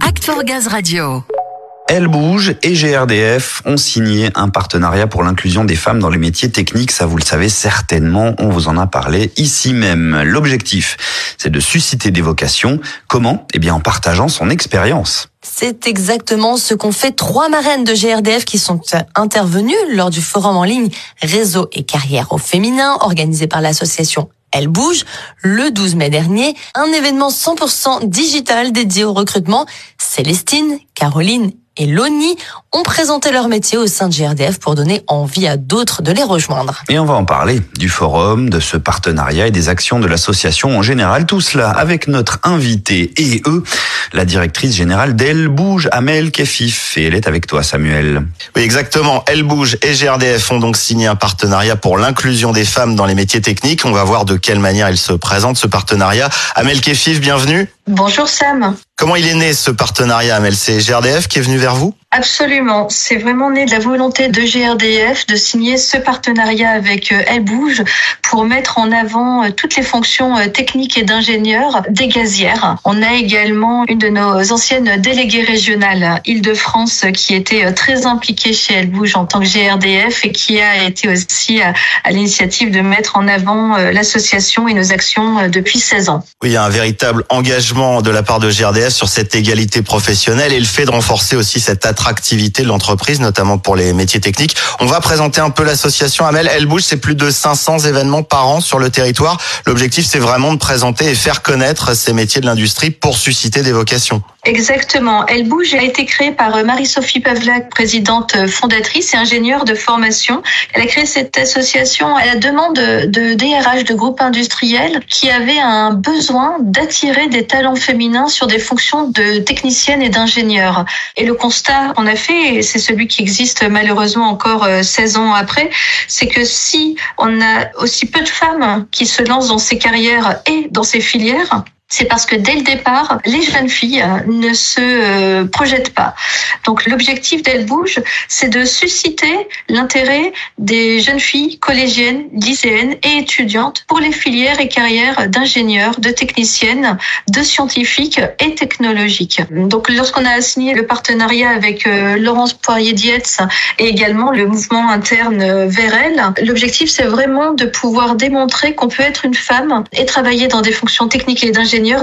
Act for Gaz Radio. Elle bouge et GRDF ont signé un partenariat pour l'inclusion des femmes dans les métiers techniques. Ça, vous le savez certainement, on vous en a parlé ici même. L'objectif, c'est de susciter des vocations. Comment? Eh bien, en partageant son expérience. C'est exactement ce qu'ont fait trois marraines de GRDF qui sont intervenues lors du forum en ligne Réseau et carrière au féminin organisé par l'association elle bouge le 12 mai dernier, un événement 100% digital dédié au recrutement. Célestine, Caroline et Loni ont présenté leur métier au sein de GRDF pour donner envie à d'autres de les rejoindre. Et on va en parler du forum, de ce partenariat et des actions de l'association en général. Tout cela avec notre invité et eux, la directrice générale d'Elle Bouge, Amel Kefif. Et elle est avec toi, Samuel. Oui, exactement. Elle Bouge et GRDF ont donc signé un partenariat pour l'inclusion des femmes dans les métiers techniques. On va voir de quelle manière il se présente, ce partenariat. Amel Kefif, bienvenue. Bonjour Sam. Comment il est né ce partenariat, Amel? C'est GRDF qui est venu vers vous? Absolument. C'est vraiment né de la volonté de GRDF de signer ce partenariat avec euh, Elle Bouge pour mettre en avant euh, toutes les fonctions euh, techniques et d'ingénieurs des gazières. On a également une de nos anciennes déléguées régionales, Île-de-France, qui était très impliquée chez Elle Bouge en tant que GRDF et qui a été aussi à, l'initiative de mettre en avant l'association et nos actions depuis 16 ans. Oui, il y a un véritable engagement de la part de GRDF sur cette égalité professionnelle et le fait de renforcer aussi cette attractivité activité de l'entreprise, notamment pour les métiers techniques. On va présenter un peu l'association Amel. Elle bouge, c'est plus de 500 événements par an sur le territoire. L'objectif, c'est vraiment de présenter et faire connaître ces métiers de l'industrie pour susciter des vocations. Exactement. Elle bouge a été créée par euh, Marie-Sophie Pavlak, présidente euh, fondatrice et ingénieure de formation. Elle a créé cette association à la demande de DRH de groupes industriels qui avaient un besoin d'attirer des talents féminins sur des fonctions de techniciennes et d'ingénieurs. Et le constat qu'on a fait, et c'est celui qui existe malheureusement encore 16 euh, ans après, c'est que si on a aussi peu de femmes qui se lancent dans ces carrières et dans ces filières, c'est parce que dès le départ, les jeunes filles euh, ne se euh, projettent pas. Donc l'objectif d'Elle Bouge, c'est de susciter l'intérêt des jeunes filles collégiennes, lycéennes et étudiantes pour les filières et carrières d'ingénieurs, de techniciennes, de scientifiques et technologiques. Donc lorsqu'on a signé le partenariat avec euh, Laurence Poirier-Dietz et également le mouvement interne vers elle, l'objectif c'est vraiment de pouvoir démontrer qu'on peut être une femme et travailler dans des fonctions techniques et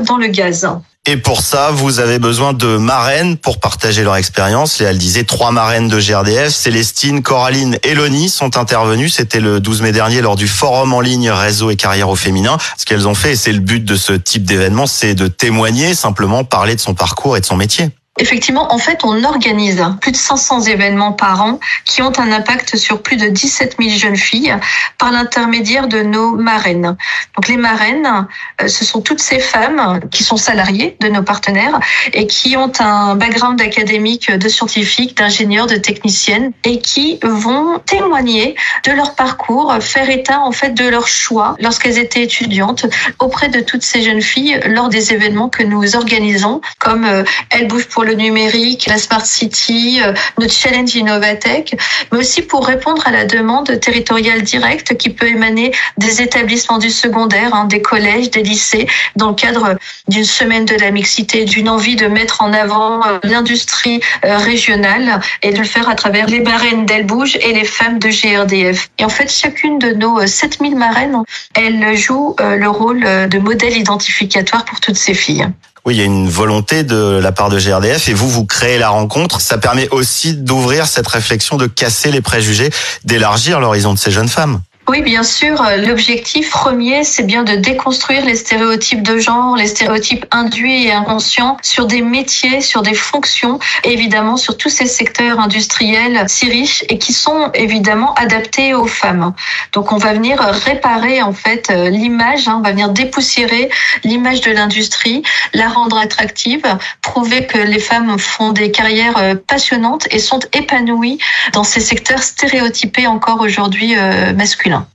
dans le gaz. Et pour ça, vous avez besoin de marraines pour partager leur expérience. Et elle disait trois marraines de GRDF, Célestine, Coraline et Loni sont intervenues. C'était le 12 mai dernier lors du forum en ligne Réseau et carrière au féminin. Ce qu'elles ont fait, et c'est le but de ce type d'événement, c'est de témoigner, simplement parler de son parcours et de son métier. Effectivement, en fait, on organise plus de 500 événements par an qui ont un impact sur plus de 17 000 jeunes filles par l'intermédiaire de nos marraines. Donc les marraines, euh, ce sont toutes ces femmes qui sont salariées de nos partenaires et qui ont un background académique de scientifiques, d'ingénieurs, de techniciennes et qui vont témoigner de leur parcours, faire état en fait de leur choix lorsqu'elles étaient étudiantes auprès de toutes ces jeunes filles lors des événements que nous organisons comme euh, Elles bougent le numérique, la Smart City, euh, notre challenge Innovatech, mais aussi pour répondre à la demande territoriale directe qui peut émaner des établissements du secondaire, hein, des collèges, des lycées, dans le cadre d'une semaine de la mixité, d'une envie de mettre en avant euh, l'industrie euh, régionale et de le faire à travers les marraines d'Elbouge et les femmes de GRDF. Et en fait, chacune de nos 7000 marraines, elle joue le rôle de modèle identificatoire pour toutes ces filles. Oui, il y a une volonté de la part de GRDF et vous, vous créez la rencontre. Ça permet aussi d'ouvrir cette réflexion, de casser les préjugés, d'élargir l'horizon de ces jeunes femmes. Oui, bien sûr. L'objectif premier, c'est bien de déconstruire les stéréotypes de genre, les stéréotypes induits et inconscients sur des métiers, sur des fonctions, et évidemment sur tous ces secteurs industriels si riches et qui sont évidemment adaptés aux femmes. Donc on va venir réparer en fait l'image, hein, on va venir dépoussiérer l'image de l'industrie, la rendre attractive, prouver que les femmes font des carrières euh, passionnantes et sont épanouies dans ces secteurs stéréotypés encore aujourd'hui euh,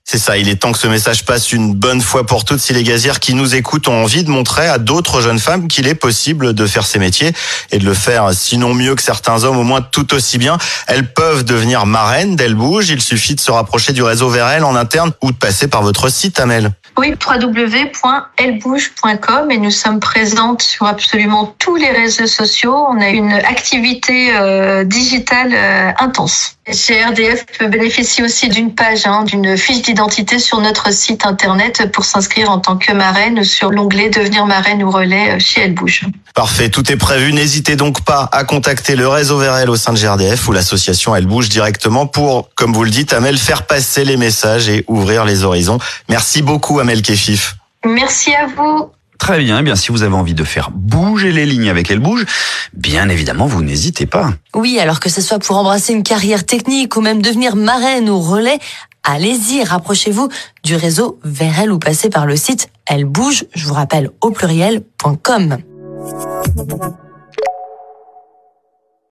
C'est ça, il est temps que ce message passe une bonne fois pour toutes si les gazières qui nous écoutent ont envie de montrer à d'autres jeunes femmes qu'il est possible de faire ces métiers et de le faire sinon mieux que certains hommes, au moins tout aussi bien. Elles peuvent devenir marraines d'Elles Bougent, il suffit de se rapprocher du réseau VRL en interne ou de passer par votre site Amel. Oui, www.ellebouge.com et nous sommes présentes sur absolument tous les réseaux sociaux. On a une activité euh, digitale euh, intense. GRDF peut bénéficier aussi d'une page, hein, d'une fiche d'identité sur notre site internet pour s'inscrire en tant que marraine sur l'onglet devenir marraine ou relais euh, chez Elle Bouge. Parfait, tout est prévu. N'hésitez donc pas à contacter le réseau VRL au sein de GRDF ou l'association Elle Bouge directement pour, comme vous le dites, Amel, faire passer les messages et ouvrir les horizons. Merci beaucoup, Amel Kefif. Merci à vous. Très bien, eh bien si vous avez envie de faire bouger les lignes avec Elle Bouge, bien évidemment, vous n'hésitez pas. Oui, alors que ce soit pour embrasser une carrière technique ou même devenir marraine ou relais, allez-y, rapprochez-vous du réseau VRL ou passez par le site elle bouge, je vous rappelle au pluriel.com.